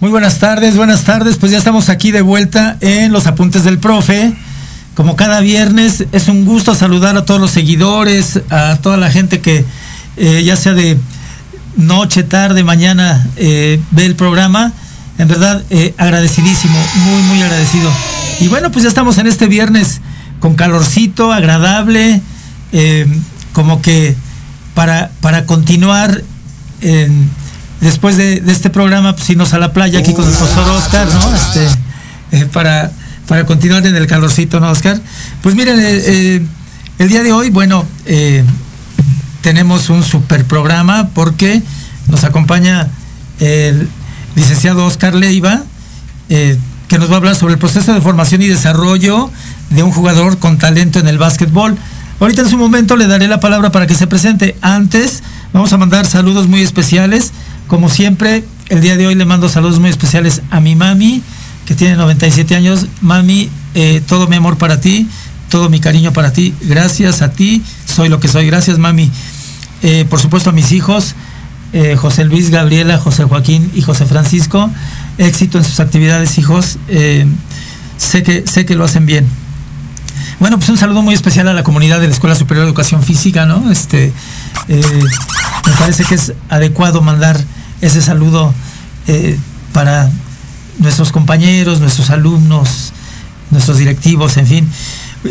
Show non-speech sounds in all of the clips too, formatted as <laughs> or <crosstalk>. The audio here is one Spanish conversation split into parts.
Muy buenas tardes, buenas tardes. Pues ya estamos aquí de vuelta en los apuntes del profe. Como cada viernes, es un gusto saludar a todos los seguidores, a toda la gente que eh, ya sea de noche, tarde, mañana eh, ve el programa. En verdad, eh, agradecidísimo, muy, muy agradecido. Y bueno, pues ya estamos en este viernes con calorcito, agradable, como que para, para continuar en después de, este programa, pues irnos a la playa aquí con el profesor Oscar, ¿no? Este, eh, para, para continuar en el calorcito, ¿no, Oscar? Pues miren, eh, eh, el día de hoy, bueno, tenemos un super programa porque nos acompaña el licenciado Oscar Leiva, que nos va a hablar sobre el proceso de formación y desarrollo de un jugador con talento en el básquetbol. Ahorita en su momento le daré la palabra para que se presente. Antes, vamos a mandar saludos muy especiales como siempre, el día de hoy le mando saludos muy especiales a mi mami, que tiene 97 años. Mami, eh, todo mi amor para ti, todo mi cariño para ti. Gracias a ti, soy lo que soy. Gracias, mami. Eh, por supuesto a mis hijos, eh, José Luis, Gabriela, José Joaquín y José Francisco. Éxito en sus actividades, hijos. sé, que, sé que lo hacen bien. Bueno, pues un saludo muy especial a la comunidad de la Escuela Superior de Educación Física, ¿no? Este, me parece que es adecuado mandar ese saludo eh, para nuestros compañeros, nuestros alumnos, nuestros directivos, en fin.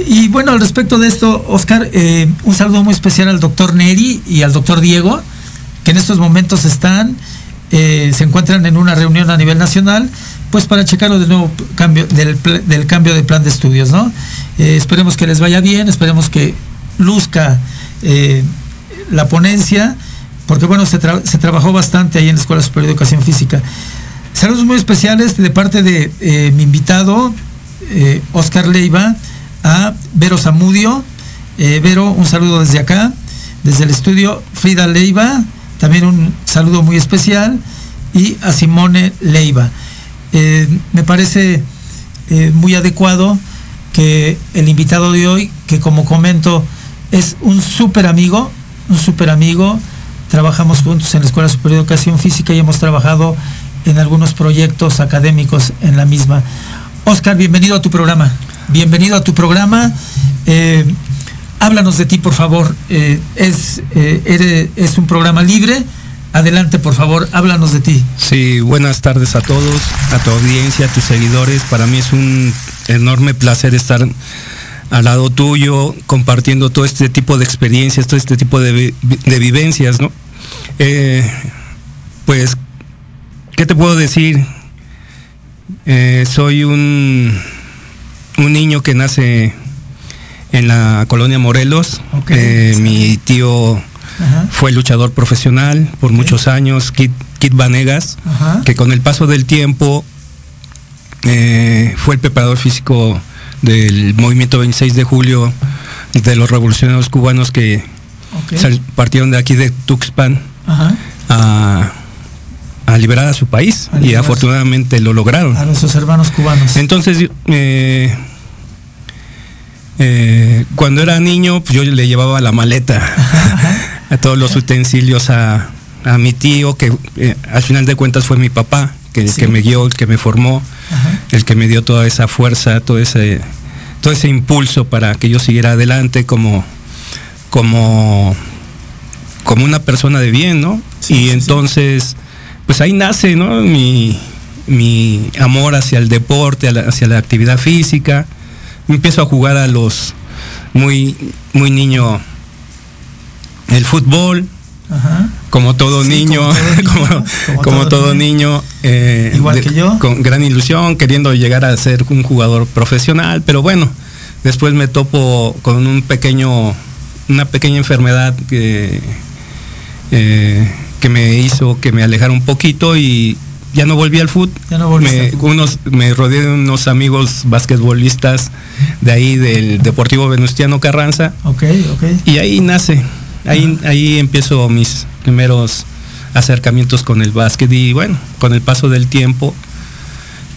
Y bueno, al respecto de esto, Oscar, eh, un saludo muy especial al doctor Neri y al doctor Diego, que en estos momentos están, eh, se encuentran en una reunión a nivel nacional, pues para checarlo del nuevo cambio, del cambio de plan de estudios, ¿no? esperemos que les vaya bien, esperemos que luzca la ponencia porque bueno, se, se, trabajó bastante ahí en la Escuela Superior de Educación Física. Saludos muy especiales de parte de eh, mi invitado, eh, Oscar Leiva, a Vero Zamudio. Eh, Vero, un saludo desde acá, desde el estudio Frida Leiva, también un saludo muy especial, y a Simone Leiva. me parece muy adecuado que el invitado de hoy, que como comento, es un súper amigo, un súper amigo, trabajamos juntos en la Escuela Superior de Educación Física y hemos trabajado en algunos proyectos académicos en la misma. Oscar, bienvenido a tu programa. Bienvenido a tu programa. Eh, háblanos de ti, por favor. Eh, es, eh, es un programa libre. Adelante, por favor, háblanos de ti. Sí, buenas tardes a todos, a tu audiencia, a tus seguidores. Para mí es un enorme placer estar al lado tuyo, compartiendo todo este tipo de experiencias, todo este tipo de, de vivencias, ¿no? Eh, pues, ¿qué te puedo decir? Eh, soy un, un niño que nace en la colonia Morelos. Okay. Eh, mi tío Ajá. fue luchador profesional por okay. muchos años, Kit, Kit Vanegas, Ajá. que con el paso del tiempo eh, fue el preparador físico del movimiento 26 de julio de los revolucionarios cubanos que okay. partieron de aquí de Tuxpan a, a, liberar a su país a y afortunadamente lo lograron. A nuestros hermanos cubanos. Entonces, eh, eh, cuando era niño, pues yo le llevaba la maleta <laughs> a todos los utensilios a, a mi tío, que eh, al final de cuentas fue mi papá, que sí. que me guió, que me formó, Ajá. el que me dio toda esa fuerza, todo ese, todo ese impulso para que yo siguiera adelante como, como, como una persona de bien, ¿no? Sí, y sí, entonces, pues ahí nace, ¿no? Mi, mi amor hacia el deporte, hacia la actividad física. Empiezo a jugar a los muy, muy niño el fútbol, como todo niño, como todo <laughs> niño, eh, igual que yo, con gran ilusión, queriendo llegar a ser un jugador profesional, pero bueno, después me topo con un pequeño, una pequeña enfermedad que, eh, que me hizo que me alejara un poquito y ya no volví al fútbol. me, unos, me rodeé de unos amigos basquetbolistas de ahí del Deportivo Venustiano Carranza. Y ahí nace, ahí, ahí empiezo mis primeros acercamientos con el básquet y bueno, con el paso del tiempo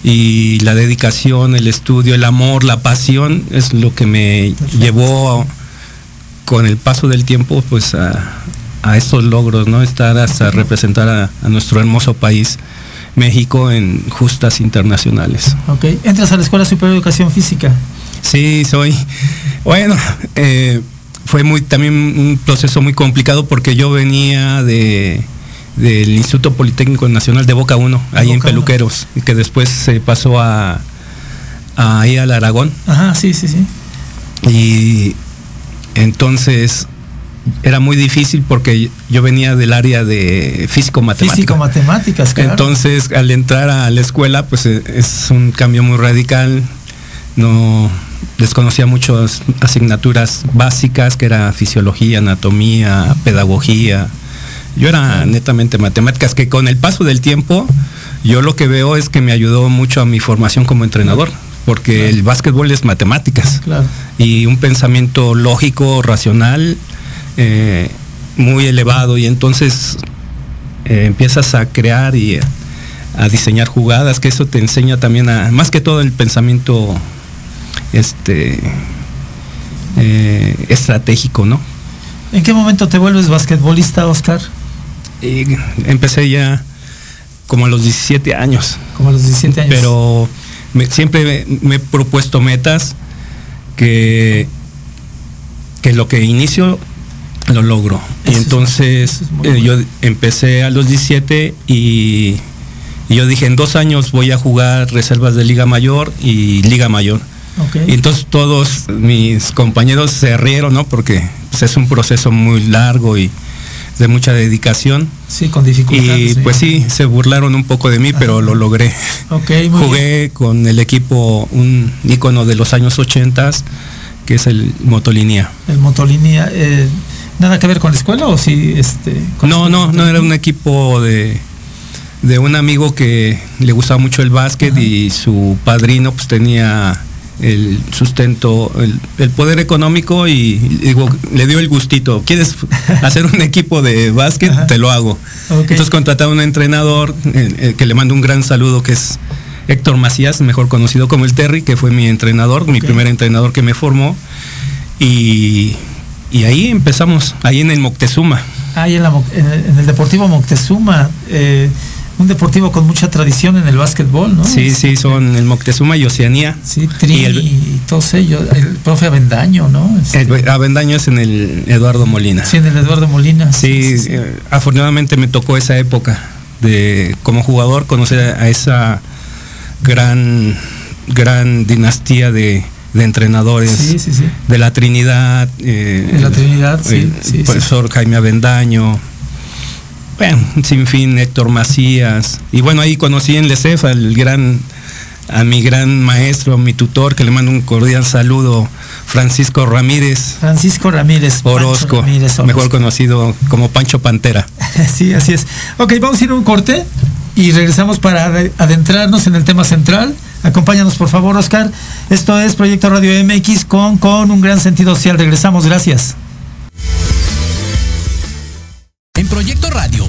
y la dedicación, el estudio, el amor, la pasión es lo que me llevó con el paso del tiempo pues a, a estos logros, ¿no? Estar hasta representar a, nuestro hermoso país, México, en justas internacionales. Ok, entras a la Escuela Superior de Educación Física. Sí, soy. Bueno, eh, fue muy también un proceso muy complicado porque yo venía de del Instituto Politécnico Nacional de Boca 1, ahí en Peluqueros, y que después se pasó a, a ir al Aragón. Ajá, sí, sí, sí. Y entonces era muy difícil porque yo venía del área de físico-matemáticas. Físico-matemáticas, claro. Entonces, al entrar a la escuela, pues eh, es un cambio muy radical. No desconocía muchas asignaturas básicas, que era fisiología, anatomía, pedagogía. Yo era netamente matemáticas, que con el paso del tiempo, yo lo que veo es que me ayudó mucho a mi formación como entrenador porque el básquetbol es matemáticas claro. y un pensamiento lógico, racional eh, muy elevado y entonces eh, empiezas a crear y a, diseñar jugadas, que eso te enseña también a, más que todo el pensamiento este eh, estratégico, ¿no? ¿En qué momento te vuelves basquetbolista, Oscar? empecé ya como a los 17 años. Como a los 17 años. Pero siempre me, he propuesto metas que, que lo que inicio lo logro. y entonces eh, yo empecé a los 17 y, yo dije, en dos años voy a jugar reservas de Liga Mayor y Liga Mayor. Y entonces todos mis compañeros se rieron, ¿no? Porque pues, es un proceso muy largo y de mucha dedicación. Sí, con dificultades. Y pues sí, se burlaron un poco de mí, pero lo logré. Jugué con el equipo, un ícono de los años 80, que es el Motolinia. El Motolinia. Eh, ¿Nada que ver con la escuela o sí? Este, no, no, no era un equipo de, de un amigo que le gustaba mucho el básquet y su padrino pues tenía el sustento, el, poder económico y digo, le dio el gustito. ¿Quieres <laughs> hacer un equipo de básquet? Te lo hago. Entonces contrataron un entrenador eh, eh, que le mando un gran saludo que es Héctor Macías, mejor conocido como el Terry, que fue mi entrenador, mi primer entrenador que me formó. Y y ahí empezamos, ahí en el Moctezuma. Ahí en, el, Deportivo Moctezuma, eh, un deportivo con mucha tradición en el básquetbol, ¿no? Sí, sí, son el Moctezuma y Oceanía. Sí, Tri y, el, todos ellos, el profe Avendaño, ¿no? Este, Avendaño es en el Eduardo Molina. Sí, en el Eduardo Molina. Sí, eh, afortunadamente me tocó esa época de como jugador conocer a esa gran, gran dinastía de de entrenadores de la Trinidad, eh, la Trinidad, el, profesor Jaime Avendaño, bueno, <laughs> sin fin, Héctor Macías, y bueno, ahí conocí en Lecefa el gran, a mi gran maestro, mi tutor, que le mando un cordial saludo, Francisco Ramírez. Francisco Ramírez. Orozco, mejor conocido como Pancho Pantera. <laughs> sí, así es. Ok, vamos a ir a un corte y regresamos para adentrarnos en el tema central Acompáñanos por favor, Oscar. Esto es Proyecto Radio MX con, con un gran sentido social. Regresamos, gracias. En Proyecto Radio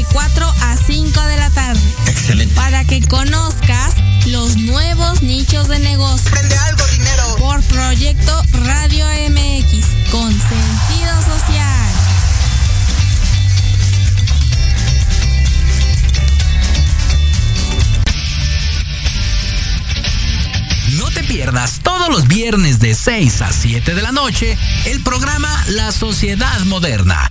de 4 a 5 de la tarde. Excelente. Para que conozcas lo nuevos nichos de negocio. Prende algo, dinero. Por Proyecto Radio MX, con sentido social. No te pierdas todos los viernes de 6 a 7 de la noche el programa La Sociedad Moderna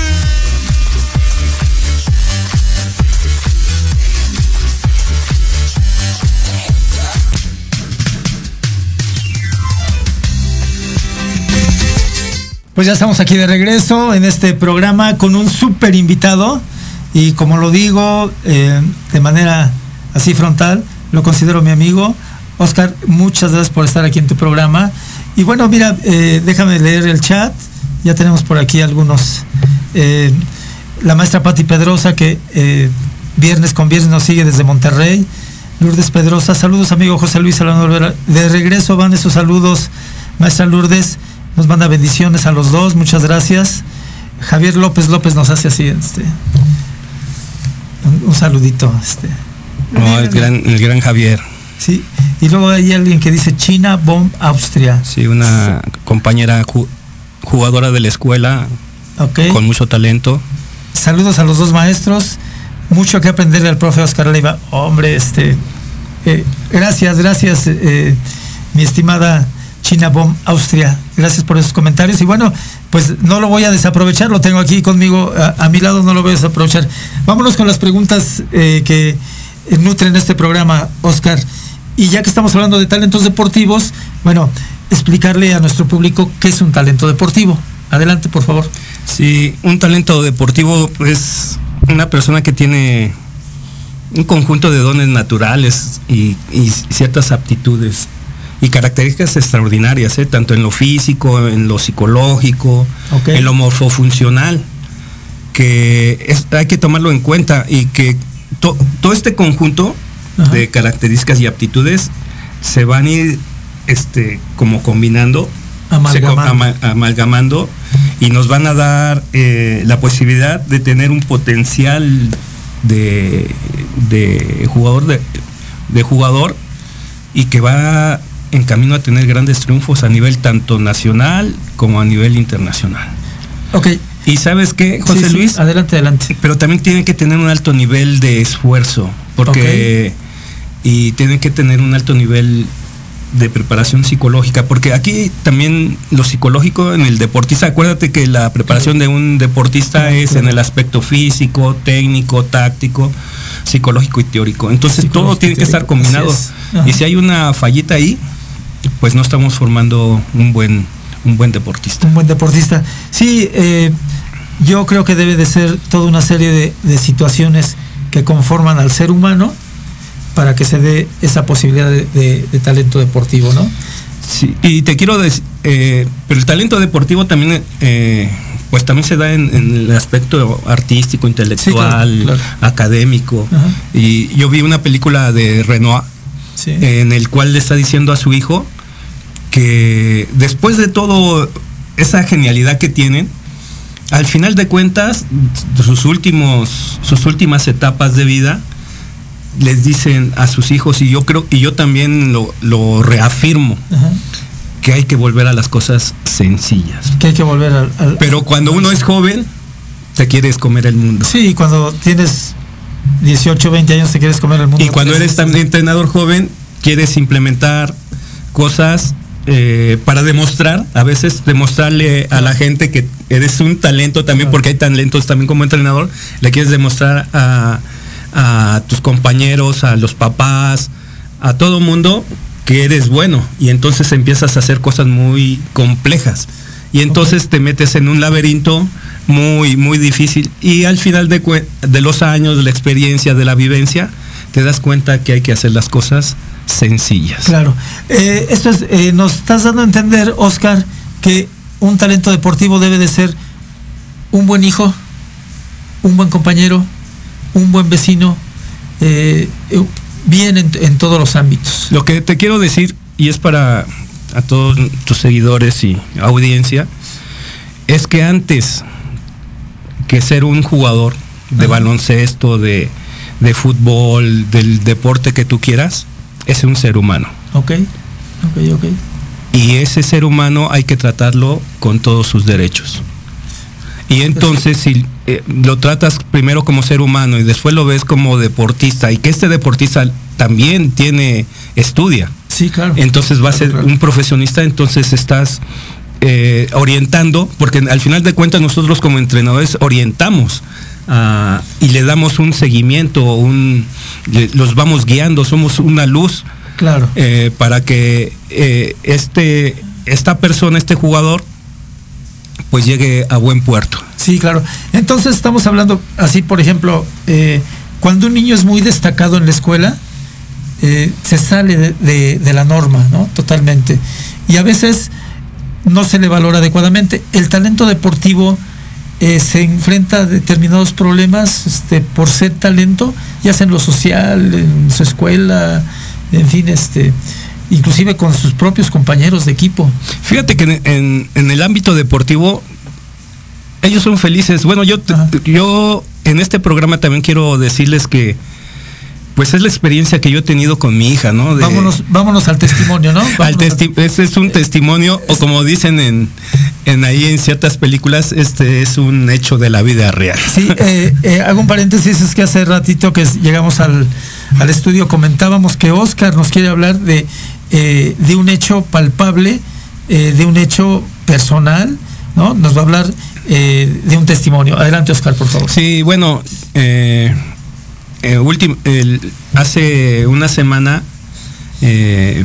Pues ya estamos aquí de regreso en este programa con un súper invitado y como lo digo eh, de manera así frontal, lo considero mi amigo. Oscar, muchas gracias por estar aquí en tu programa. Y bueno, mira, eh, déjame leer el chat. Ya tenemos por aquí algunos. Eh, la maestra Patti Pedrosa, que viernes con viernes nos sigue desde Monterrey. Lourdes Pedrosa, saludos amigo José Luis Olvera. De regreso van esos saludos, maestra Lourdes. Nos manda bendiciones a los dos, muchas gracias. Javier López López nos hace así, este, un, un saludito. Este. No, el gran, el gran Javier. Sí, y luego hay alguien que dice China Bomb Austria. Sí, una compañera ju- jugadora de la escuela Ok. con mucho talento. Saludos a los dos maestros. Mucho que aprenderle al profe Oscar Leiva. Hombre, este. eh, gracias, gracias, eh, mi estimada China Bomb Austria. Gracias por esos comentarios. Y bueno, pues no lo voy a desaprovechar, lo tengo aquí conmigo a, mi lado, no lo voy a desaprovechar. Vámonos con las preguntas eh, que nutren este programa, Oscar. Y ya que estamos hablando de talentos deportivos, bueno, explicarle a nuestro público qué es un talento deportivo. Adelante, por favor. Sí, un talento deportivo es una persona que tiene un conjunto de dones naturales y ciertas aptitudes y características extraordinarias, ¿eh? tanto en lo físico, en lo psicológico, en lo morfofuncional, que es- hay que tomarlo en cuenta y que to- todo este conjunto Ajá. de características y aptitudes se van a ir este, como combinando se Amalgamando. ama- amalgamando y nos van a dar eh, la posibilidad de tener un potencial de, de jugador de, de jugador y que va en camino a tener grandes triunfos a nivel tanto nacional como a nivel internacional. Ok. Y sabes qué, José Sí, sí, Luis, adelante, adelante. pero también tienen que tener un alto nivel de esfuerzo, porque y tienen que tener un alto nivel de preparación psicológica, porque aquí también lo psicológico en el deportista, acuérdate que la preparación de un deportista es en el aspecto físico, técnico, táctico, psicológico y teórico. Entonces todo tiene que estar combinado. es. Y si hay una fallita ahí, pues no estamos formando un buen un buen deportista. Un buen deportista. Sí, eh, yo creo que debe de ser toda una serie de, de situaciones que conforman al ser humano para que se dé esa posibilidad de, de- de talento deportivo, ¿no? Sí, y te quiero decir, eh, pero el talento deportivo también, eh, pues también se da en, en el aspecto artístico, intelectual, Sí, claro, claro. académico. Ajá. Y yo vi una película de Renoir Sí. en el cual le está diciendo a su hijo que después de todo esa genialidad que tienen, al final de cuentas, sus últimos, sus últimas etapas de vida, les dicen a sus hijos, y yo creo, y yo también lo, reafirmo, que hay que volver a las cosas sencillas. Que hay que volver al... Pero cuando uno es joven, te quieres comer el mundo. Sí, cuando tienes 18, 20 años te quieres comer el mundo. Y cuando eres también entrenador joven, quieres implementar cosas eh, para demostrar, a veces demostrarle a la gente que eres un talento también, porque hay talentos también como entrenador, le quieres demostrar a, tus compañeros, a los papás, a todo mundo que eres bueno. Y entonces empiezas a hacer cosas muy complejas. Y entonces te metes en un laberinto muy muy difícil. Y al final de, de los años de la experiencia de la vivencia te das cuenta que hay que hacer las cosas sencillas. Claro. Eh, esto es, eh, nos estás dando a entender, Oscar, que un talento deportivo debe de ser un buen hijo, un buen compañero, un buen vecino, eh, bien en, todos los ámbitos. Lo que te quiero decir, y es para a todos tus seguidores y audiencia, es que antes que ser un jugador de baloncesto, de, de fútbol, del deporte que tú quieras, es un ser humano. Ok, ok, ok. Y ese ser humano hay que tratarlo con todos sus derechos. Y entonces si eh, lo tratas primero como ser humano y después lo ves como deportista y que este deportista también tiene, estudia. Sí, claro. Entonces va a ser un profesionista, entonces estás eh, orientando, porque al final de cuentas nosotros como entrenadores orientamos Ah, y le damos un seguimiento, un, los vamos guiando, somos una luz claro. Eh, para que eh, este, esta persona, este jugador, pues llegue a buen puerto. Sí, claro. Entonces estamos hablando así, por ejemplo, eh, cuando un niño es muy destacado en la escuela, se sale de, de, la norma, ¿no? Totalmente. Y a veces no se le valora adecuadamente. El talento deportivo eh, se enfrenta a determinados problemas este, por ser talento, ya sea en lo social, en su escuela, en fin, este, inclusive con sus propios compañeros de equipo. Fíjate que en, el ámbito deportivo ellos son felices. Bueno, yo, yo en este programa también quiero decirles que pues es la experiencia que yo he tenido con mi hija, ¿no? vámonos, vámonos al testimonio, ¿no? <laughs> ese es un testimonio, o como dicen en, en ahí en ciertas películas, este es un hecho de la vida real. Sí, eh, eh, hago un paréntesis, es que hace ratito que llegamos al, estudio comentábamos que Oscar nos quiere hablar de, eh, de un hecho palpable, de un hecho personal, ¿no? Nos va a hablar de un testimonio. Adelante, Oscar, por favor. Sí, bueno, hace una semana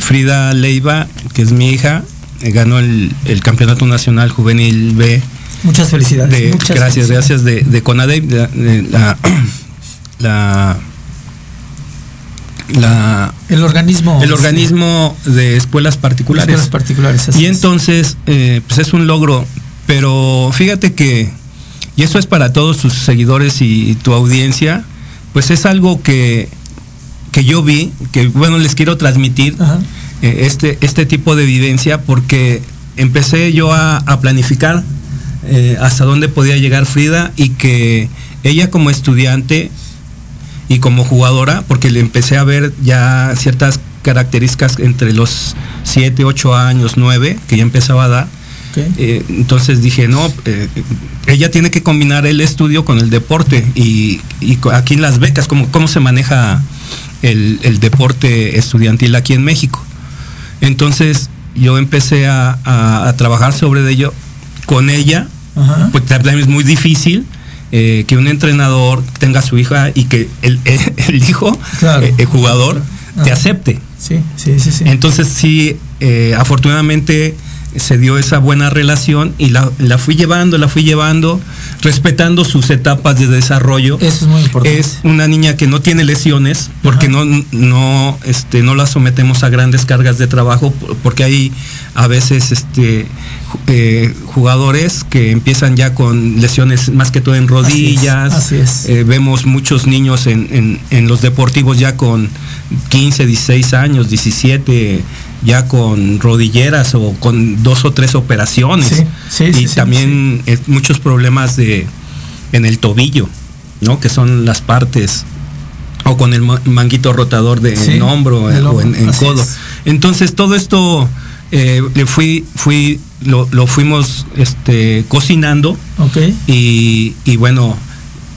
Frida Leiva, que es mi hija, eh, ganó el, campeonato nacional juvenil B. Muchas felicidades. gracias, gracias de, de <clears throat> la, la, el organismo el organismo de escuelas particulares. particulares y entonces, eh, pues es un logro. Pero fíjate que, y eso es para todos tus seguidores y, tu audiencia, pues es algo que, que yo vi, que bueno, les quiero transmitir. Eh, este, este tipo de vivencia porque empecé yo a, planificar eh, hasta dónde podía llegar Frida y que ella como estudiante y como jugadora, porque le empecé a ver ya ciertas características entre los 7, 8 años, 9, que ya empezaba a dar. Eh, entonces dije, no, ella tiene que combinar el estudio con el deporte y, aquí en las becas, ¿cómo, cómo se maneja el, el, deporte estudiantil aquí en México? Entonces yo empecé a, trabajar sobre ello con ella, pues también es muy difícil. Eh, que un entrenador tenga a su hija y que el, <laughs> hijo, eh, el, jugador, te acepte. Sí, sí, sí, sí. Entonces sí, eh, afortunadamente se dio esa buena relación y la, fui llevando, la fui llevando, respetando sus etapas de desarrollo. Eso es muy importante. Es una niña que no tiene lesiones porque no, no, este, no la sometemos a grandes cargas de trabajo porque hay a veces este, eh, jugadores que empiezan ya con lesiones más que todo en rodillas. Así es. Eh, vemos muchos niños en, en, en los deportivos ya con 15, 16 años, 17 ya con rodilleras o con dos o tres operaciones. y también muchos problemas de en el tobillo, ¿no? Que son las partes o con el manguito rotador de en hombro, o en, codo. Entonces todo esto eh, le fui, fui, lo, fuimos este, cocinando. Y, y, bueno,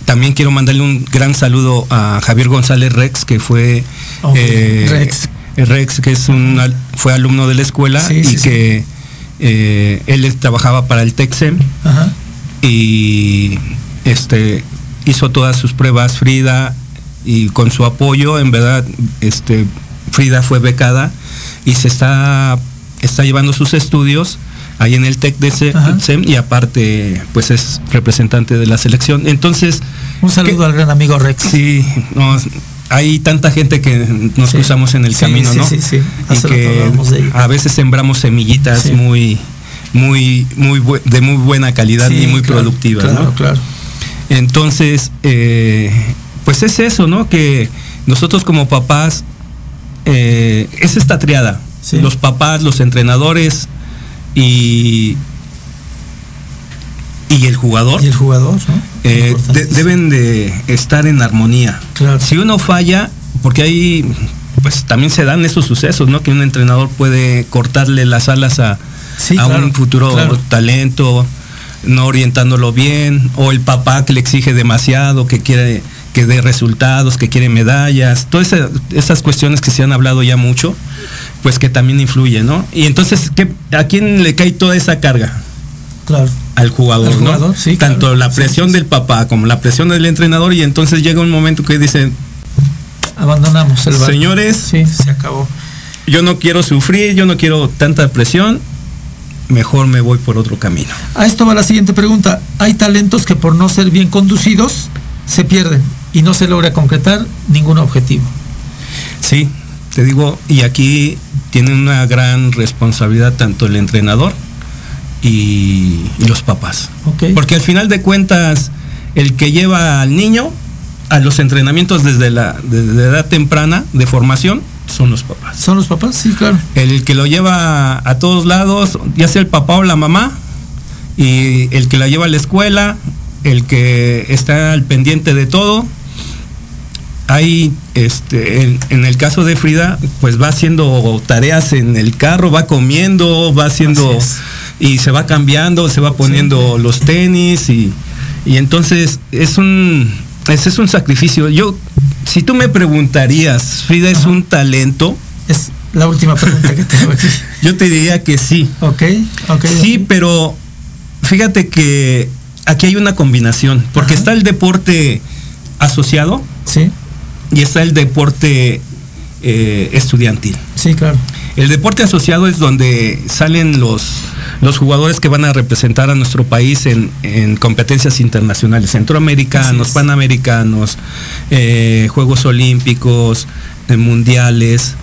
también quiero mandarle un gran saludo a Javier González Rex, que fue eh, Rex. Rex, que es un fue alumno de la escuela y que eh, él trabajaba para el Texem y este hizo todas sus pruebas Frida y con su apoyo en verdad este Frida fue becada y se está está llevando sus estudios ahí en el TEC de SEM y aparte pues es representante de la selección. Entonces... Un saludo al gran amigo Rex. Sí, hay tanta gente que nos cruzamos en el camino, ¿no? Sí, sí, y que a veces sembramos semillitas muy, muy, muy de muy buena calidad y muy productivas, claro, Claro. Entonces, eh, pues es eso, ¿no? Que nosotros como papás, eh, es esta triada, los papás, los entrenadores y, y el jugador. Y el jugador, eh, deben de estar en armonía. Si uno falla, porque ahí pues también se dan esos sucesos, ¿no? Que un entrenador puede cortarle las alas a, a un futuro talento, no orientándolo bien, o el papá que le exige demasiado, que quiere que dé resultados, que quiere medallas, todas esas cuestiones que se han hablado ya mucho pues que también influye, ¿no? Y entonces, ¿qué, ¿a quién le cae toda esa carga? Claro. Al jugador, ¿no? Sí, Tanto la presión del papá como la presión del entrenador y entonces llega un momento que dice abandonamos el barco. Señores, sí, se acabó. Yo no quiero sufrir, yo no quiero tanta presión, mejor me voy por otro camino. A esto va la siguiente pregunta. Hay talentos que por no ser bien conducidos se pierden y no se logra concretar ningún objetivo. Sí, te digo, y aquí tiene una gran responsabilidad tanto el entrenador y, los papás. Porque al final de cuentas, el que lleva al niño a los entrenamientos desde la desde edad temprana de formación son los papás. Son los papás, sí, claro. El que lo lleva a todos lados, ya sea el papá o la mamá, y el que la lleva a la escuela, el que está al pendiente de todo, hay, este, en, el caso de Frida, pues va haciendo tareas en el carro, va comiendo, va haciendo y se va cambiando, se va poniendo los tenis y, entonces es un, ese es un sacrificio. Yo, si tú me preguntarías, Frida es un talento. Es la última pregunta que tengo aquí. <laughs> Yo te diría que sí. Ok, ok. Sí, pero fíjate que aquí hay una combinación, porque está el deporte asociado. Sí y está el deporte eh, estudiantil. Sí, claro. El deporte asociado es donde salen los, los jugadores que van a representar a nuestro país en, competencias internacionales, centroamericanos, panamericanos, eh, Juegos Olímpicos, eh, mundiales.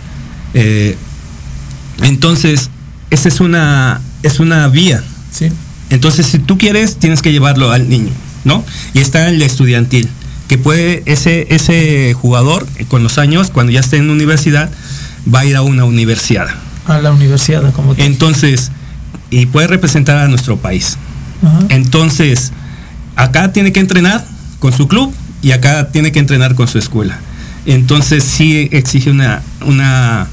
entonces, esa es una, es una vía. Sí. Entonces, si tú quieres, tienes que llevarlo al niño, ¿no? Y está el estudiantil que puede ese, ese jugador con los años, cuando ya esté en universidad, va a ir a una universidad. A la universidad, como Entonces, y puede representar a nuestro país. Entonces, acá tiene que entrenar con su club y acá tiene que entrenar con su escuela. Entonces sí exige una, una,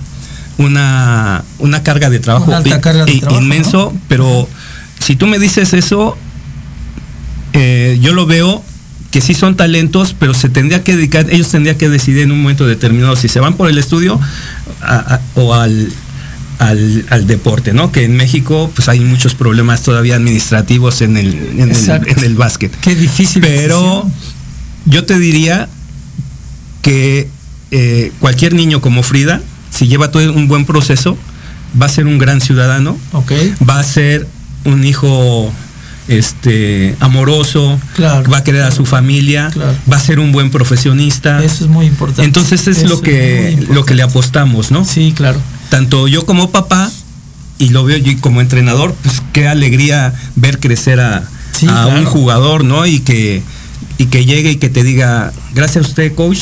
una, una carga de trabajo, inmenso, pero si tú me dices eso, eh, yo lo veo que sí son talentos, pero se tendría que dedicar, ellos tendrían que decidir en un momento determinado si se van por el estudio o al, al, deporte, ¿no? Que en México pues hay muchos problemas todavía administrativos en el, en el, básquet. Qué difícil. Pero yo te diría que eh, cualquier niño como Frida, si lleva todo un buen proceso, va a ser un gran ciudadano, okay. va a ser un hijo este amoroso, va a querer a su familia, va a ser un buen profesionista. Eso es muy importante. Entonces es lo que lo que le apostamos, ¿no? Sí, claro. Tanto yo como papá y lo veo yo como entrenador, pues qué alegría ver crecer a, un jugador, ¿no? Y que y que llegue y que te diga, gracias a usted, coach,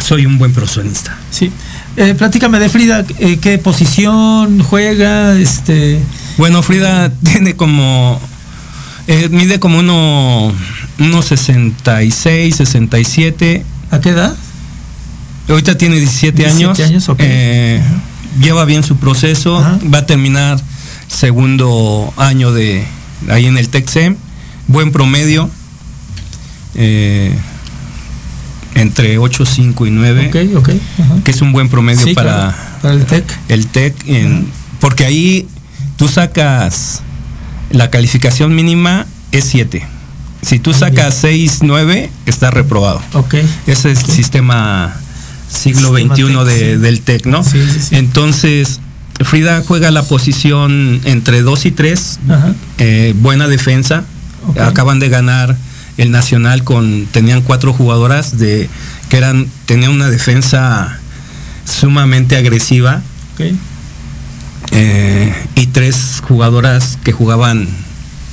soy un buen profesionista. Sí. Eh, platícame de Frida, eh, ¿qué posición juega? Este... Bueno, Frida <laughs> tiene como, eh, mide como uno, unos 66, 67. ¿A qué edad? Ahorita tiene 17, 17 años. años, ok. Eh, lleva bien su proceso. Ajá. Va a terminar segundo año de ahí en el TECSEM. Buen promedio. eh, entre 8, 5 y 9. Ok, ok. ajá. Que es un buen promedio Sí, para claro, para el TEC. el TEC. en- porque ahí tú sacas la calificación mínima es 7. Si tú Muy sacas 6, 9, está reprobado. Ok. Ese es el sistema siglo XXI de- del TEC, ¿no? Sí, sí, sí. Entonces, Frida juega la posición entre 2 y 3, Ajá. buena defensa. Acaban de ganar el Nacional con, tenían cuatro jugadoras de que eran, tenían una defensa sumamente agresiva eh, y tres jugadoras que jugaban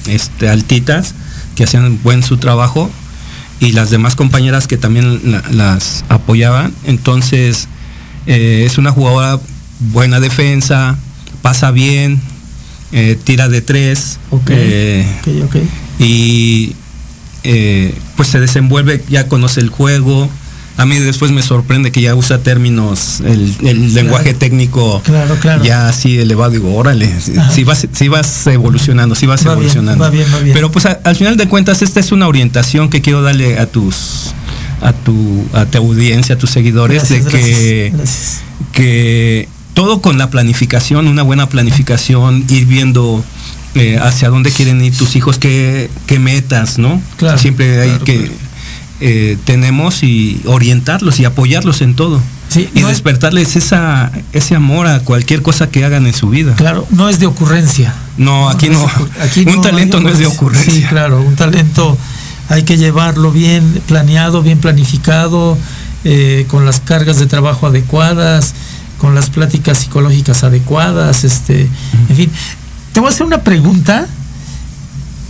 este, altitas, que hacían buen su trabajo, y las demás compañeras que también la- las apoyaban. Entonces, eh, es una jugadora buena defensa, pasa bien, eh, tira de tres, Ok. eh, Ok, ok. y eh, pues se desenvuelve, ya conoce el juego. A mí después me sorprende que ya usa términos, el, el lenguaje técnico Claro, claro. ya así elevado. Digo, órale, Ajá. si vas, si vas evolucionando, si vas Va bien, evolucionando. va bien, va bien. Pero pues a- al final de cuentas esta es una orientación que quiero darle a tus a tu a tu audiencia, a tus seguidores Gracias, de que gracias, gracias. que todo con la planificación, una buena planificación, ir viendo eh, hacia dónde quieren ir tus hijos, qué, qué metas, ¿no? Claro, Siempre hay claro, que claro. Eh, tenemos y orientarlos y apoyarlos en todo. Sí, y no es- despertarles esa, ese amor a cualquier cosa que hagan en su vida. Claro, no es de ocurrencia. No, aquí no. aquí un no talento no es de ocurrencia. Sí, claro, un talento hay que llevarlo bien planeado, bien planificado, eh, con las cargas de trabajo adecuadas, con las pláticas psicológicas adecuadas, este, en fin. Te voy a hacer una pregunta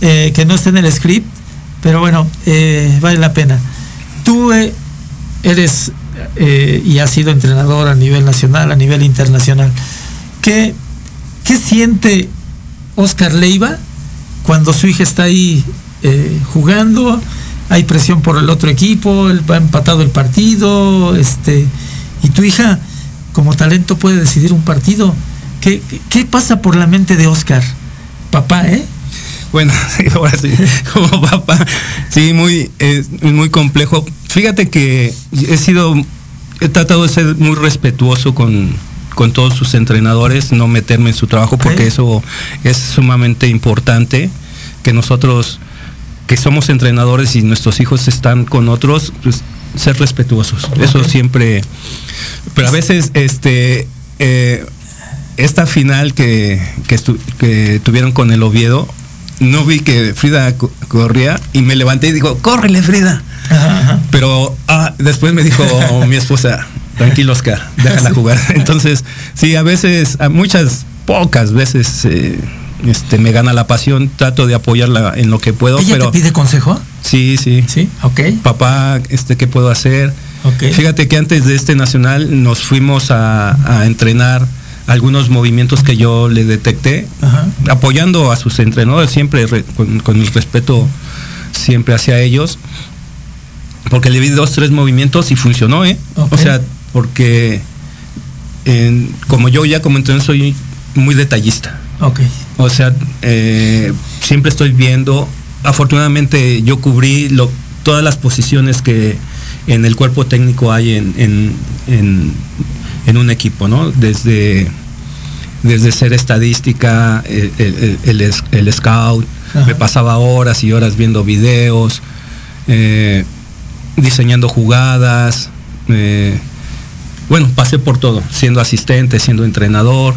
eh, que no está en el script, pero bueno, eh, vale la pena. Tú eh, eres eh, y has sido entrenador a nivel nacional, a nivel internacional. ¿Qué, qué siente Oscar Leiva cuando su hija está ahí eh, jugando? Hay presión por el otro equipo, él va empatado el partido, este, y tu hija como talento puede decidir un partido. ¿Qué, qué pasa por la mente de Oscar? Papá, ¿eh? Bueno, <laughs> ahora sí, como papá, sí, muy, es muy complejo. Fíjate que he sido, he tratado de ser muy respetuoso con, con todos sus entrenadores, no meterme en su trabajo porque eso es sumamente importante, que nosotros, que somos entrenadores y nuestros hijos están con otros, pues ser respetuosos. Eso siempre, pero a veces, este, eh, esta final que, que, estu- que tuvieron con el Oviedo, no vi que Frida co- corría y me levanté y digo, córrele Frida. Ajá, ajá. Pero ah, después me dijo mi esposa, tranquilo Oscar, déjala jugar. <laughs> Entonces, sí, a veces, a muchas, pocas veces eh, este, me gana la pasión, trato de apoyarla en lo que puedo, ¿Ella pero te pide consejo? sí, sí. Sí, ok. Papá, este, ¿qué puedo hacer? Ok. Fíjate que antes de este nacional nos fuimos a, a entrenar algunos movimientos que yo le detecté, Ajá. apoyando a sus entrenadores, siempre re- con, con el respeto siempre hacia ellos, porque le vi dos, tres movimientos y funcionó, ¿eh? O sea, porque en- como yo ya como entrenador soy muy detallista. Ok. O sea, eh, siempre estoy viendo. Afortunadamente yo cubrí lo- todas las posiciones que en el cuerpo técnico hay en, en- en- en un equipo, ¿no? Desde, desde ser estadística, el, el- el- scout, Ajá. me pasaba horas y horas viendo videos, eh, diseñando jugadas. eh, bueno, pasé por todo, siendo asistente, siendo entrenador.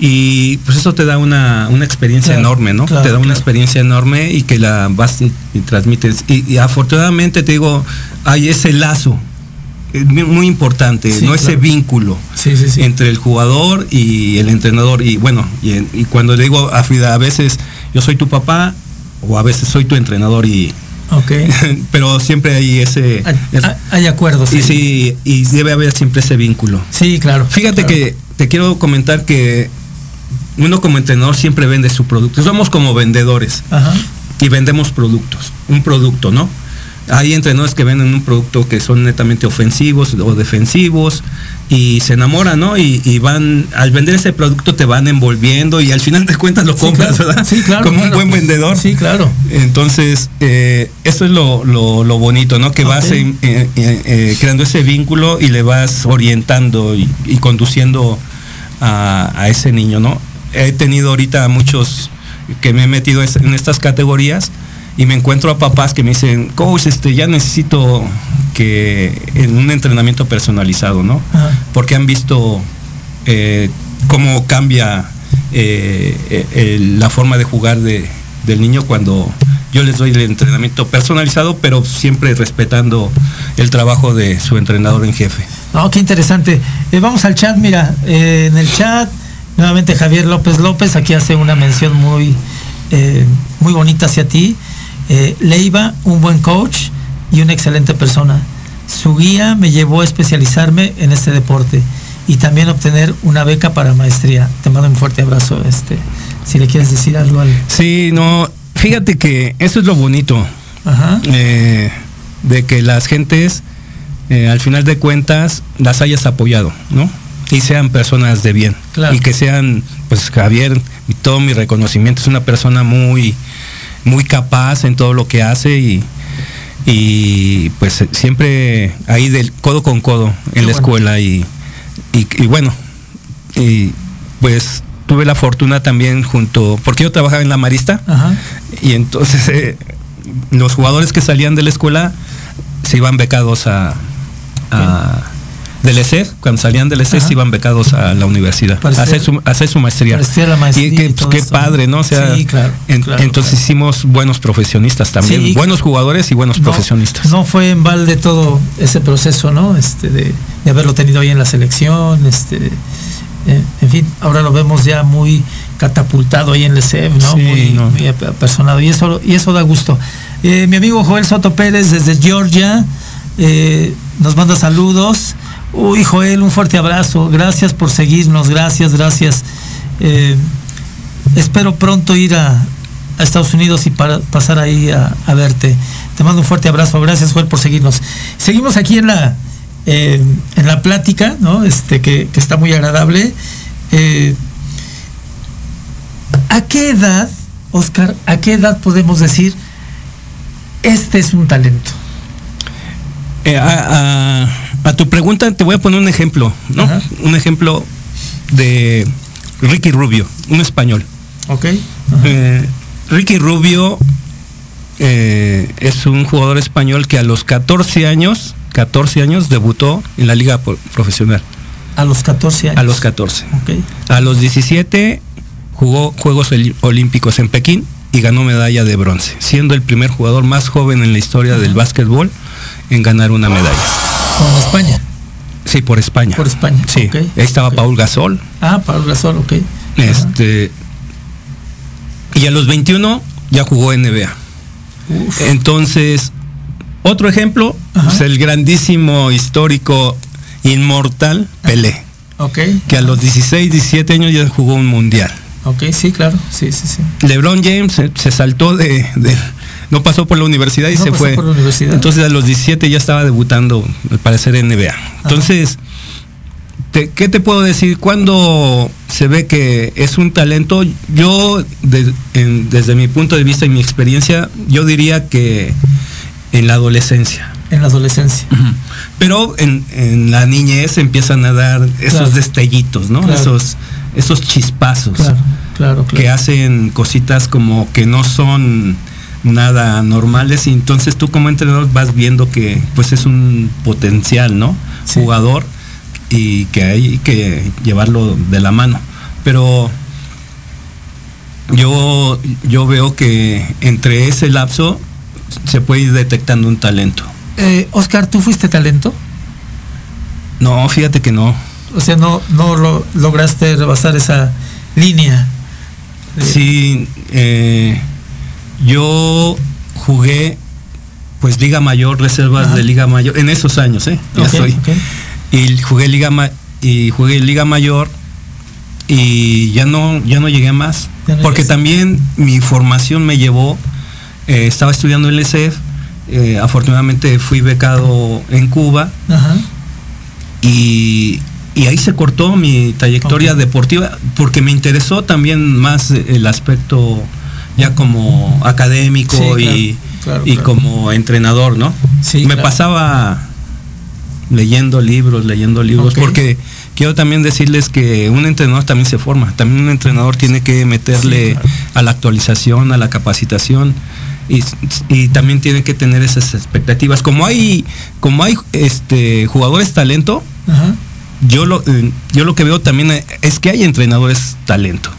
Y pues eso te da una, una experiencia Claro, enorme, ¿no? claro, te da una experiencia enorme y que la vas y, y transmites. Y, y afortunadamente te digo, hay ese lazo, es muy muy importante, Sí, no ese vínculo Sí, sí, sí. entre el jugador y el entrenador. Y bueno, y, cuando le digo a Frida, a veces yo soy tu papá o a veces soy tu entrenador y, <laughs> pero siempre hay ese... Hay, acuerdos. Y sí, y debe haber siempre ese vínculo. Sí, claro. Fíjate que te quiero comentar que uno como entrenador siempre vende su producto. Somos como vendedores. Y vendemos productos, un producto, ¿no? Hay entrenadores que venden un producto que son netamente ofensivos o defensivos y se enamoran, ¿no? Y, van, al vender ese producto te van envolviendo y al final de cuentas lo compras, ¿verdad? Sí, claro. Como un buen vendedor. Sí, claro. Entonces, eh, eso es lo, bonito, ¿no? Que vas eh, eh, creando ese vínculo y le vas orientando y, conduciendo a, a, ese niño, ¿no? He tenido ahorita muchos que me he metido en estas categorías y me encuentro a papás que me dicen, coach, este, ya necesito que en un entrenamiento personalizado, ¿no? Porque han visto eh, cómo cambia eh, eh, la forma de jugar de, del niño cuando yo les doy el entrenamiento personalizado, pero siempre respetando el trabajo de su entrenador en jefe. No, qué interesante. vamos al chat, mira, en el chat, nuevamente Javier López López, aquí hace una mención muy, muy bonita hacia ti. Eh, Leiva, un buen coach y una excelente persona. Su guía me llevó a especializarme en este deporte y también obtener una beca para maestría. Te mando un fuerte abrazo, este, si le quieres decir algo al. Sí, no, fíjate que eso es lo bonito. Eh, de que las gentes, eh, al final de cuentas, las hayas apoyado, ¿no? Y sean personas de bien. Y que sean, pues Javier, y todo mi reconocimiento, es una persona muy, muy capaz en todo lo que hace y, y pues siempre ahí del codo con codo en la escuela y, y, bueno, y pues tuve la fortuna también junto, porque yo trabajaba en la Marista y entonces eh, los jugadores que salían de la escuela se iban becados a, a del ESEF, cuando salían del ESEF iban becados a la universidad, a hacer, su, hacer su maestría. y, que, qué padre, ¿no? O sea, entonces hicimos buenos profesionistas también, buenos jugadores y buenos profesionistas. No fue en balde todo ese proceso, ¿no? Este de, haberlo tenido ahí en la selección, este eh, en fin, ahora lo vemos ya muy catapultado ahí en el ESEF, ¿no? muy, apersonado y eso y eso da gusto. Eh, mi amigo Joel Soto Pérez desde Georgia eh, nos manda saludos. Uy, Joel, un fuerte abrazo. Gracias por seguirnos. Gracias, gracias. Eh, espero pronto ir a, Estados Unidos y para, pasar ahí a, verte. Te mando un fuerte abrazo. Gracias, Joel, por seguirnos. Seguimos aquí en la, eh, en la plática, ¿no? Este, que, está muy agradable. Eh, ¿A qué edad, Oscar, a qué edad podemos decir este es un talento? a tu pregunta te voy a poner un ejemplo, ¿no? Un ejemplo de Ricky Rubio, un español. Ok. Eh, Ricky Rubio eh, es un jugador español que a los 14 años, 14 años debutó en la liga profesional. A los 14 años. A los 14. Okay. A los 17 jugó Juegos Olímpicos en Pekín y ganó medalla de bronce, siendo el primer jugador más joven en la historia del básquetbol en ganar una medalla. ¿Con España? Sí, por España. Por España. Sí. Ahí estaba Paul Gasol. Ah, Paul Gasol, ok. Este. Y a los 21 ya jugó NBA. Entonces, otro ejemplo es el grandísimo histórico inmortal Pelé. Ok. Que a los 16, 17 años ya jugó un mundial. Ok, sí, claro. Sí, sí, sí. LeBron James se, saltó de, no pasó por la universidad y se fue. Entonces a los 17 ya estaba debutando, al parecer, en NBA. Entonces, ¿qué te puedo decir? Cuando se ve que es un talento, yo desde mi punto de vista y mi experiencia, yo diría que en la adolescencia. En la adolescencia. Pero en, la niñez empiezan a dar esos destellitos, ¿no? Esos, esos chispazos. claro, que hacen cositas como que no son nada normales y entonces tú como entrenador vas viendo que pues es un potencial, ¿no? Jugador y que hay que llevarlo de la mano. Pero yo, yo veo que entre ese lapso se puede ir detectando un talento. Eh, Oscar, ¿tú fuiste talento? No, fíjate que no. O sea, no, no lo, lograste rebasar esa línea. Sí, eh, yo jugué pues Liga Mayor, reservas de Liga Mayor, en esos años, ¿eh? Ya estoy. Y jugué Liga y jugué Liga Mayor y ya no, ya no llegué más. porque también mi formación me llevó, eh, estaba estudiando el ESEF, eh, afortunadamente fui becado en Cuba. Y, ahí se cortó mi trayectoria deportiva porque me interesó también más el aspecto ya como académico y, y como entrenador, ¿no? Sí, me pasaba leyendo libros, leyendo libros, porque quiero también decirles que un entrenador también se forma, también un entrenador tiene que meterle a la actualización, a la capacitación. Y, también tiene que tener esas expectativas. Como hay, como hay este jugadores talento, yo lo eh, yo lo que veo también es que hay entrenadores talento.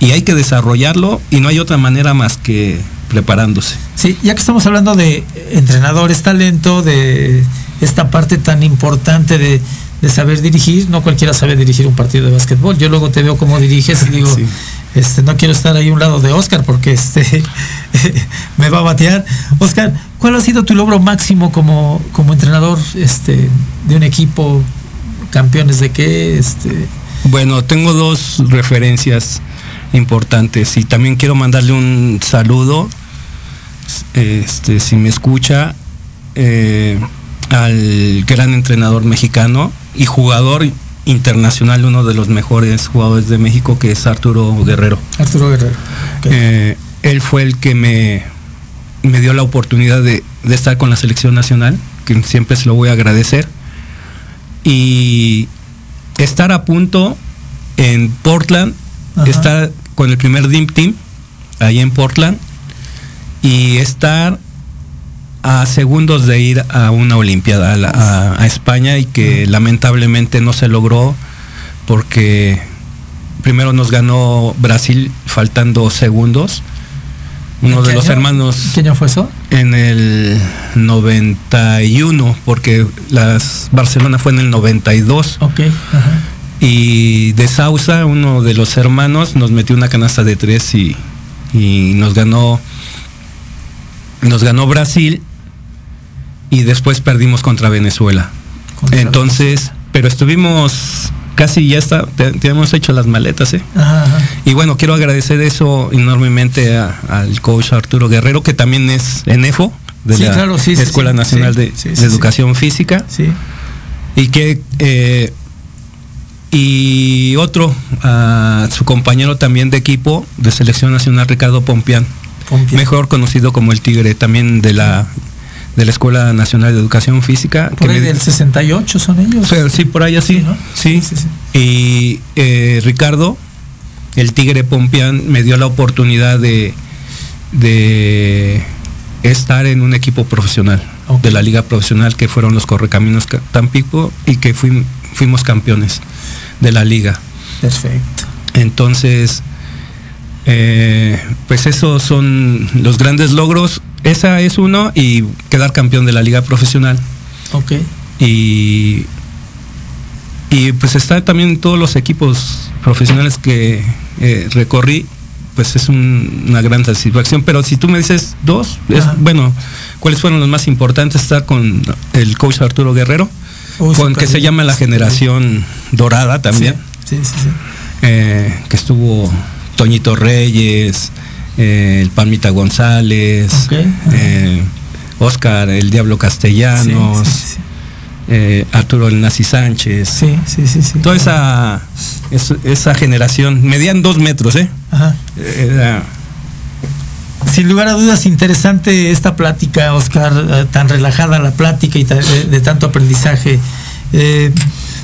Y hay que desarrollarlo y no hay otra manera más que preparándose. Sí, ya que estamos hablando de entrenadores, talento, de esta parte tan importante de, saber dirigir, no cualquiera sabe dirigir un partido de básquetbol. Yo luego te veo cómo diriges y <laughs> digo, este, no quiero estar ahí a un lado de Oscar porque este <laughs> me va a batear. Oscar, ¿cuál ha sido tu logro máximo como, como entrenador este, de un equipo? ¿Campeones de qué? Este... Bueno, tengo dos referencias importantes y también quiero mandarle un saludo, este, si me escucha, eh, al gran entrenador mexicano y jugador internacional, uno de los mejores jugadores de México, que es Arturo Guerrero. Arturo Guerrero. Eh, él fue el que me, me dio la oportunidad de, de, estar con la selección nacional, que siempre se lo voy a agradecer. Y estar a punto en Portland, estar con el primer Dream Team, ahí en Portland, y estar a segundos de ir a una Olimpiada a, España y que lamentablemente no se logró porque primero nos ganó Brasil faltando segundos. Uno de los hermanos. ¿Qué año fue eso? En el 91, porque las Barcelona fue en el 92. Ok. Y de Sausa, uno de los hermanos, nos metió una canasta de tres y, y nos ganó. Nos ganó Brasil y después perdimos contra Venezuela. Entonces, pero estuvimos casi ya está, te, hemos hecho las maletas, ¿eh? Y bueno, quiero agradecer eso enormemente al coach Arturo Guerrero, que también es ENEFO, de la Escuela Nacional de, Educación Física. Y que eh, y otro, a su compañero también de equipo de selección nacional, Ricardo Pompián, mejor conocido como el Tigre, también de la de la Escuela Nacional de Educación Física. Por ahí del 68 son ellos. sí, por ahí así. Sí, sí. Y eh, Ricardo, el Tigre Pompián, me dio la oportunidad de, de estar en un equipo profesional, de la liga profesional, que fueron los Correcaminos Tampico y que fuimos campeones de la liga. Perfecto. Entonces, eh, pues esos son los grandes logros esa es uno y quedar campeón de la liga profesional. Ok. Y, y pues está también todos los equipos profesionales que eh, recorrí, pues es una gran satisfacción. Pero si tú me dices dos, es, bueno, ¿cuáles fueron los más importantes? Estar con el coach Arturo Guerrero, con que se llama la generación dorada también. Sí, sí, sí. Eh, que estuvo Toñito Reyes, eh, el Palmita González, eh, Oscar el Diablo Castellanos, eh, Arturo el Nazi Sánchez. Sí, sí, sí, Toda esa, esa generación, medían dos metros, ¿eh? Sin lugar a dudas, interesante esta plática, Oscar, tan relajada la plática y de, tanto aprendizaje.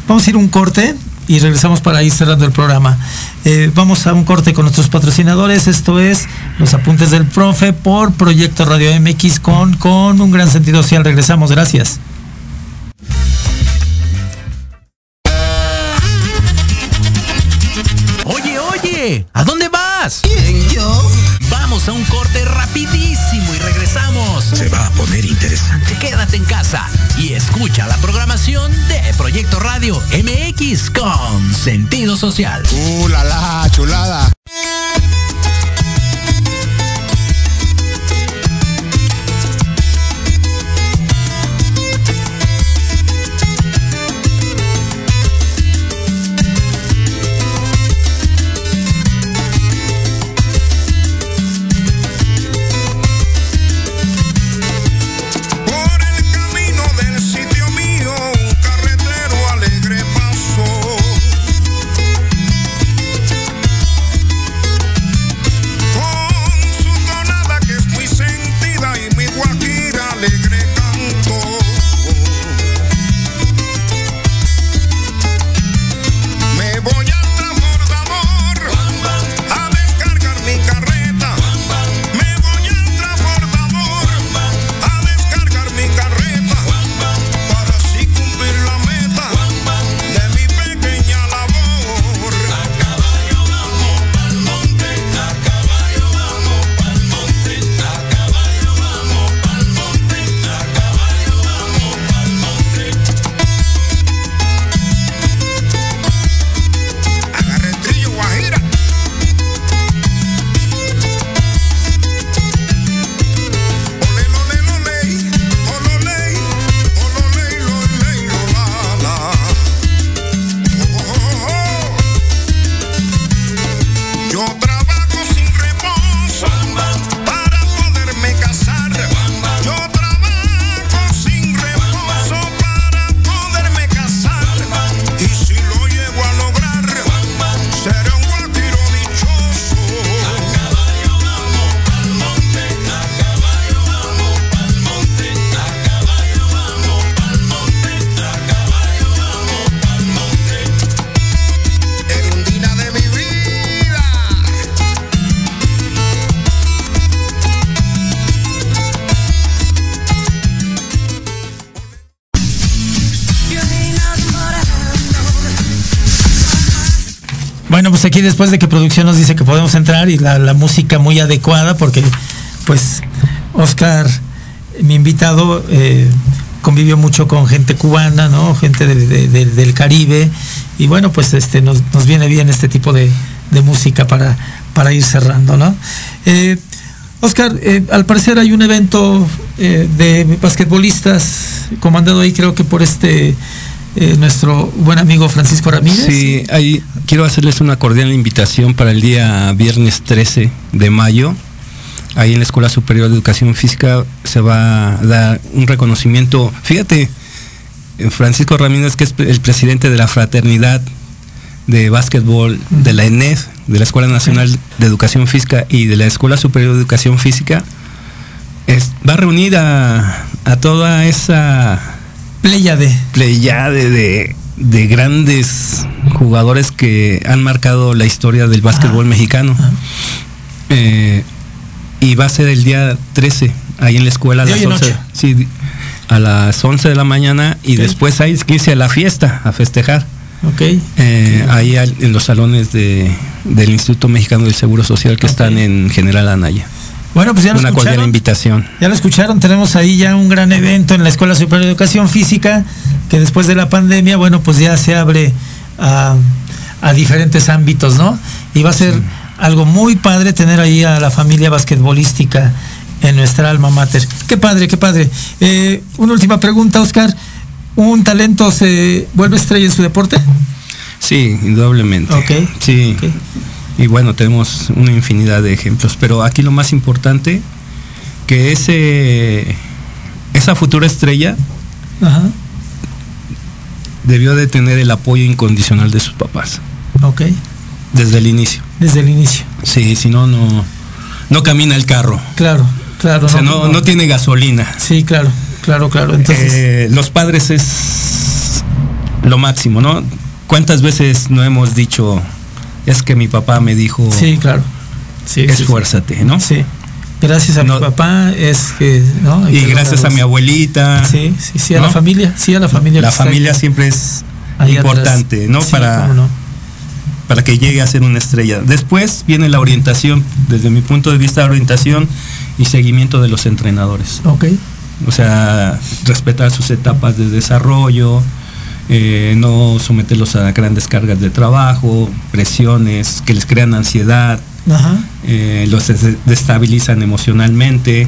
vamos a ir un corte y regresamos para ir cerrando el programa. Eh, vamos a un corte con nuestros patrocinadores. Esto es Los Apuntes del Profe por Proyecto Radio MX con, con un gran sentido social. Regresamos. Gracias. Oye, oye, ¿a dónde vas? ¿Quién, yo? Vamos a un corte rapidísimo y regresamos. Se va a poner interesante. Quédate en casa escucha la programación de Proyecto Radio MX con sentido social. ¡Uh, la, la chulada! Después de que producción nos dice que podemos entrar y la, música muy adecuada, porque pues Oscar, mi invitado, eh, convivió mucho con gente cubana, ¿no? Gente de- de- de- del Caribe. Y bueno, pues este nos, viene bien este tipo de, música para, para ir cerrando, ¿no? Eh, Oscar, eh, al parecer hay un evento de basquetbolistas comandado ahí creo que por este eh, nuestro buen amigo Francisco Ramírez. Sí, ahí quiero hacerles una cordial invitación para el día viernes 13 de mayo. Ahí en la Escuela Superior de Educación Física se va a dar un reconocimiento. Fíjate, eh, Francisco Ramírez, que es el presidente de la fraternidad de básquetbol de la ENEF, de la Escuela Nacional de Educación Física y de la Escuela Superior de Educación Física, es- va a reunir a, a toda esa Pléyade. pleyade de, de grandes jugadores que han marcado la historia del básquetbol mexicano. Eh, y va a ser el día 13, ahí en la escuela a las hoy en 11. noche. sí, di- a las 11 de la mañana y después hay que irse a la fiesta, a festejar. Ok. Eh, ahí al- en los salones de, del Instituto Mexicano del Seguro Social que están en General Anaya. Bueno, pues ya lo Una cordial escucharon. invitación. Ya lo escucharon, tenemos ahí ya un gran evento en la Escuela Superior de Educación Física, que después de la pandemia, bueno, pues ya se abre a, a diferentes ámbitos, ¿no? Y va a ser algo muy padre tener ahí a la familia basquetbolística en nuestra alma mater. Qué padre, qué padre. Eh, una última pregunta, Oscar. ¿Un talento se vuelve estrella en su deporte? Sí, indudablemente. Ok. Sí. Ok. Y bueno, tenemos una infinidad de ejemplos, pero aquí lo más importante, que ese, esa futura estrella Ajá. debió de tener el apoyo incondicional de sus papás, Ok. desde el inicio. Desde el inicio. Sí, si no, no, no camina el carro. Claro, claro. O sea, no, no tiene gasolina. Sí, claro, claro, claro. Entonces, Eh, los padres es lo máximo, ¿no? ¿Cuántas veces no hemos dicho, es que mi papá me dijo, sí, claro. Sí, esfuérzate, ¿no? Sí. Gracias a No. mi papá es que, ¿no? Y gracias a mi abuelita. Sí, sí, sí, a ¿no? la familia, sí, a la familia. La familia siempre es atrás. importante, ¿no? Sí, para, no. para que llegue a ser una estrella. Después viene la orientación, desde mi punto de vista, orientación y seguimiento de los entrenadores. Ok, O sea, respetar sus etapas de desarrollo, eh, no someterlos a grandes cargas de trabajo, presiones que les crean ansiedad, ajá, eh, los des- destabilizan emocionalmente.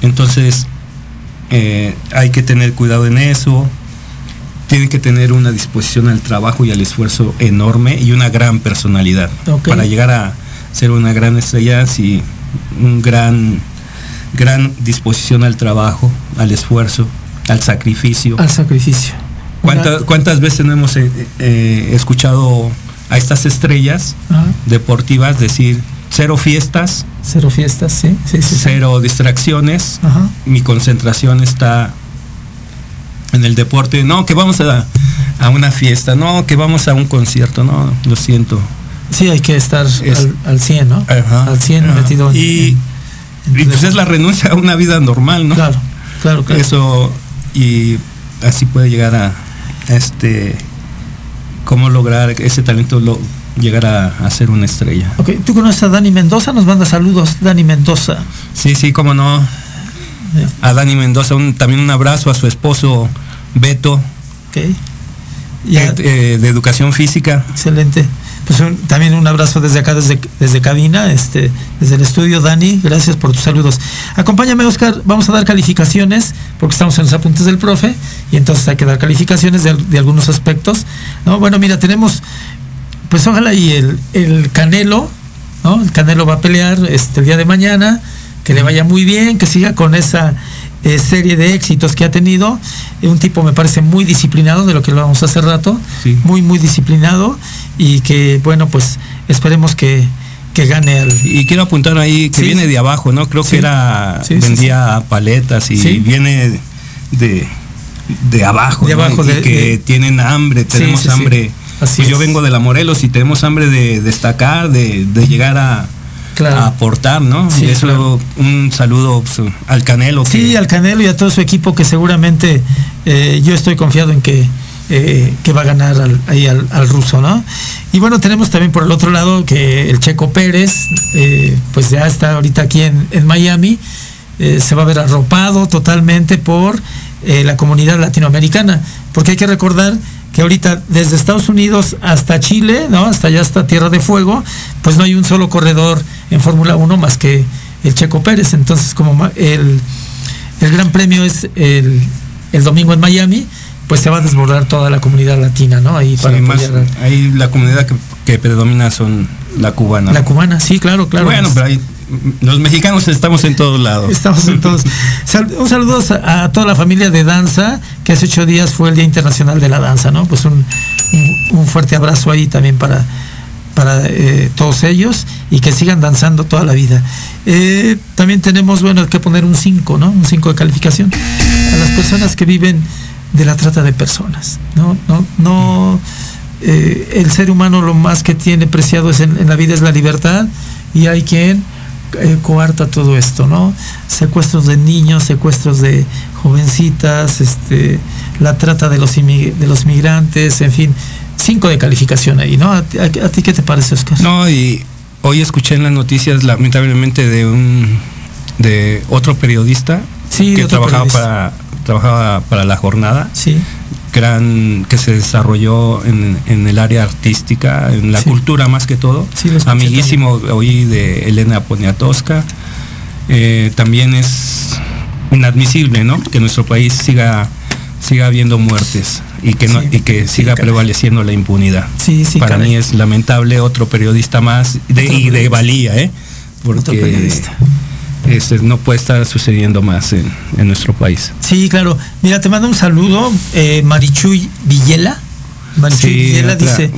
Entonces, eh, hay que tener cuidado en eso. Tienen que tener una disposición al trabajo y al esfuerzo enorme y una gran personalidad. Para llegar a ser una gran estrella, sí, un gran, gran disposición al trabajo, al esfuerzo, al sacrificio. al sacrificio. ¿Cuánta- Una- ¿Cuántas veces no hemos eh, eh, escuchado a estas estrellas ajá, deportivas decir cero fiestas, cero fiestas, sí, sí, sí. sí. cero distracciones, Ajá, mi concentración está en el deporte, no, que vamos a, a una fiesta, no, que vamos a un concierto, no, lo siento. sí, hay que estar Es- al, al 100, ¿no? Al 100 Ajá. metido en- Y, en- en y pues es la renuncia a una vida normal, ¿no? Claro, claro, claro. Eso, y así puede llegar a este, cómo lograr ese talento, lo, llegar a, a ser una estrella. Ok, ¿tú conoces a Dani Mendoza? Nos manda saludos, Dani Mendoza. Sí, sí, cómo no. A Dani Mendoza, un- también un abrazo a su esposo Beto, Ok. Ya, eh, de educación física. Excelente. Pues también un abrazo desde acá, desde, desde cabina, este, desde el estudio, Dani. Gracias por tus saludos. Acompáñame, Oscar. Vamos a dar calificaciones, porque estamos en los apuntes del profe, y entonces hay que dar calificaciones de, de algunos aspectos. ¿no? Bueno, mira, tenemos, pues ojalá y el, el Canelo, ¿no? El Canelo va a pelear este, el día de mañana, que le vaya muy bien, que siga con esa eh, serie de éxitos que ha tenido. Eh, un tipo me parece muy disciplinado, de lo que hablábamos hace rato, Sí. muy, muy disciplinado, y que, bueno, pues esperemos que, que gane al... Y quiero apuntar ahí que Sí. viene de abajo, ¿no? Creo Sí. que era, vendía paletas y viene de, de abajo, De ¿no? abajo, y de- que de- tienen hambre, tenemos hambre. Así Pues yo vengo de la Morelos y tenemos hambre de destacar, de, de llegar a, Claro. a aportar, ¿no? Sí, y eso claro. un saludo pues, al Canelo. Sí, al Canelo y a todo su equipo que seguramente eh, yo estoy confiado en que, eh, que va a ganar al, ahí al, al, ruso, ¿no? Y bueno, tenemos también por el otro lado que el Checo Pérez, eh, pues ya está ahorita aquí en, en Miami, se va a ver arropado totalmente por la comunidad latinoamericana, porque hay que recordar que ahorita desde Estados Unidos hasta Chile, ¿no? Hasta allá hasta Tierra de Fuego, pues no hay un solo corredor en Fórmula 1 más que el Checo Pérez. Entonces, como el, el Gran Premio es el, el domingo en Miami, pues se va a desbordar toda la comunidad latina, ¿no? Ahí para más, ahí la comunidad que, que, predomina son la cubana. La cubana, sí, claro, claro. Bueno, pero ahí los mexicanos estamos en todos lados. Estamos en todos. un saludo a, toda la familia de danza, que hace ocho días fue el Día Internacional de la Danza, ¿no? Pues un, un, fuerte abrazo ahí también para, para eh, todos ellos y que sigan danzando toda la vida. Eh, también tenemos, bueno, que poner un 5, ¿no? Un 5 de calificación a las personas que viven de la trata de personas. No, no, no eh, el ser humano lo más que tiene preciado es en, la vida es la libertad y hay quien eh, coarta todo esto, ¿no? Secuestros de niños, secuestros de jovencitas, este, la trata de los, de los migrantes, en fin, cinco de calificación ahí, ¿no? ¿A, ti qué te parece, Oscar? No, y hoy escuché en las noticias lamentablemente de un de otro periodista que trabajaba para trabajaba para la jornada. Sí. Gran, que se desarrolló en, el área artística, en la cultura más que todo. Sí, Amiguísimo hoy de Elena Poniatowska. Eh, también es inadmisible, ¿no? Que nuestro país siga siga habiendo muertes y que no y que siga prevaleciendo la impunidad. Sí, sí, Para mí es lamentable otro periodista más de, y de valía, ¿eh? Porque otro periodista este, no puede estar sucediendo más en, nuestro país. Sí, claro. Mira, te mando un saludo, eh, Marichuy Villela. Marichuy Villela dice,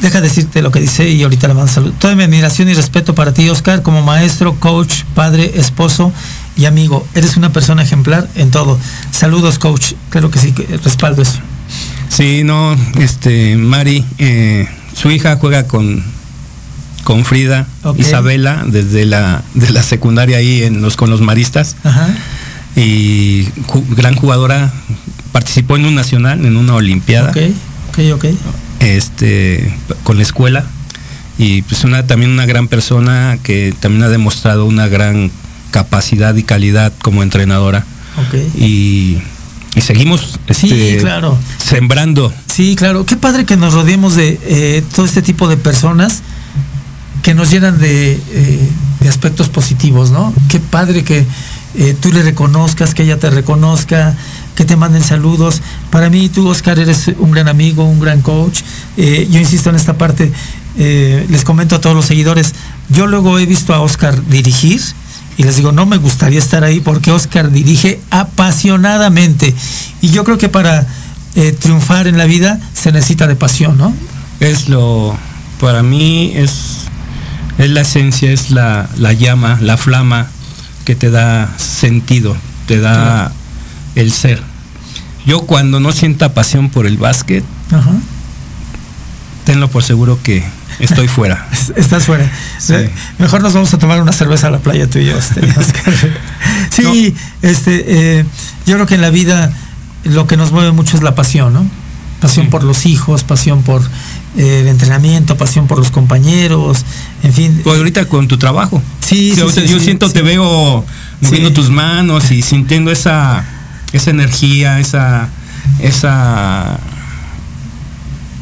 deja decirte lo que dice y ahorita le mando un saludo. Toda mi admiración y respeto para ti, Oscar, como maestro, coach, padre, esposo y amigo. Eres una persona ejemplar en todo. Saludos, coach. Creo que sí, respaldo eso. Sí, no, este, Mari, eh, su hija juega con con Frida, Isabela, desde la, de la secundaria ahí en los, con los maristas. Y gran jugadora, participó en un nacional, en una olimpiada. Ok, ok, ok. Este, con la escuela. Y pues una, también una gran persona que también ha demostrado una gran capacidad y calidad como entrenadora. Y, y seguimos este, claro. sembrando. Sí, claro. Qué padre que nos rodeemos de eh, todo este tipo de personas que nos llenan de, eh, de aspectos positivos, ¿no? Qué padre que eh, tú le reconozcas, que ella te reconozca, que te manden saludos. Para mí, tú, Oscar, eres un gran amigo, un gran coach. Eh, yo insisto en esta parte, les comento a todos los seguidores, yo luego he visto a Oscar dirigir y les digo, no me gustaría estar ahí porque Oscar dirige apasionadamente. Y yo creo que para triunfar en la vida se necesita de pasión, ¿no? Es lo, para mí es es la esencia, es la, llama, la flama que te da sentido, te da el ser. Yo cuando no sienta pasión por el básquet, tenlo por seguro que estoy fuera. <laughs> Estás fuera. Mejor nos vamos a tomar una cerveza a la playa tú y yo. Este, <laughs> sí, este, eh, yo creo que en la vida lo que nos mueve mucho es la pasión, ¿no? Pasión por los hijos, pasión por eh, el entrenamiento, pasión por los compañeros, en fin. Pues ahorita con tu trabajo. Sí, yo siento, te veo moviendo tus manos y sintiendo esa, esa energía, esa, esa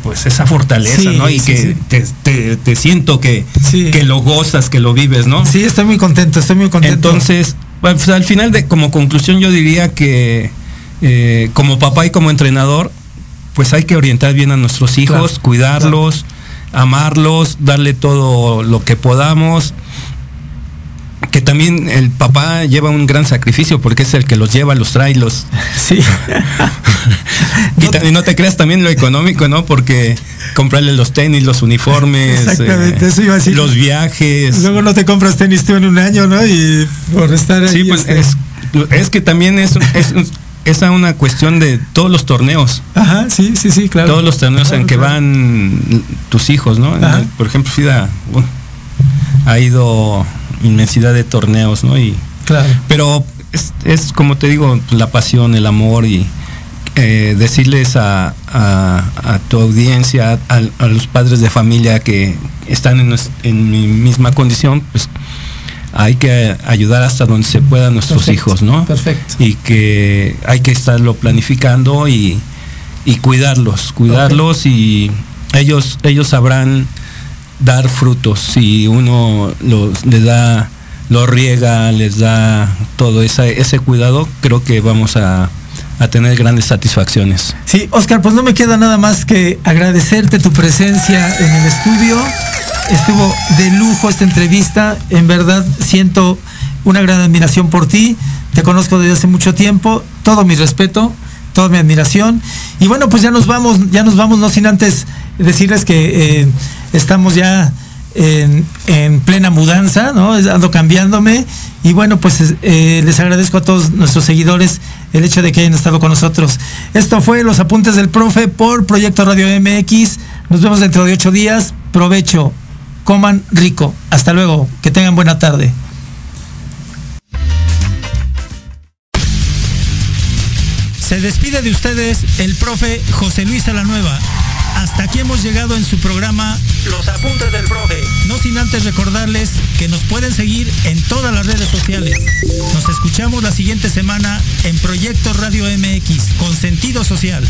pues esa fortaleza, ¿no? Y que te, siento que, que lo gozas, que lo vives, ¿no? Sí, estoy muy contento, estoy muy contento. Entonces, pues, al final de como conclusión yo diría que eh, como papá y como entrenador, pues hay que orientar bien a nuestros hijos, cuidarlos, amarlos, darle todo lo que podamos. Que también el papá lleva un gran sacrificio porque es el que los lleva, los trae, los. <laughs> Sí. <laughs> y, no te creas también lo económico, ¿no? Porque comprarle los tenis, los uniformes, Exactamente, eso iba a decir. los viajes. Luego no te compras tenis tú en un año, ¿no? Y por estar ahí. Sí, pues este es, es, que también es, es es una cuestión de todos los torneos. Ajá, sí, sí, sí, claro. Todos los torneos en que van tus hijos, ¿no? Por ejemplo, Fida ha ido inmensidad de torneos, ¿no? Y, claro. Pero es, como te digo, la pasión, el amor y eh, decirles a, tu audiencia, a, los padres de familia que están en, en, mi misma condición, pues hay que ayudar hasta donde se pueda a nuestros hijos, ¿no? Perfecto. Y que hay que estarlo planificando y, cuidarlos, cuidarlos y ellos, ellos sabrán dar frutos si uno los, les da, lo riega, les da todo ese, ese cuidado, creo que vamos a, a tener grandes satisfacciones. Sí, Oscar, pues no me queda nada más que agradecerte tu presencia en el estudio. Estuvo de lujo esta entrevista. En verdad siento una gran admiración por ti. Te conozco desde hace mucho tiempo. Todo mi respeto, toda mi admiración. Y bueno, pues ya nos vamos, ya nos vamos, no sin antes decirles que eh, estamos ya en, plena mudanza, ¿no? Ando cambiándome. Y bueno, pues eh, les agradezco a todos nuestros seguidores el hecho de que hayan estado con nosotros. Esto fue Los Apuntes del Profe por Proyecto Radio MX. Nos vemos dentro de ocho días. Provecho. Coman rico. Hasta luego. Que tengan buena tarde. Se despide de ustedes el profe José Luis Alanueva hasta aquí hemos llegado en su programa Los Apuntes del Profe. No sin antes recordarles que nos pueden seguir en todas las redes sociales. Nos escuchamos la siguiente semana en Proyecto Radio MX con sentido social.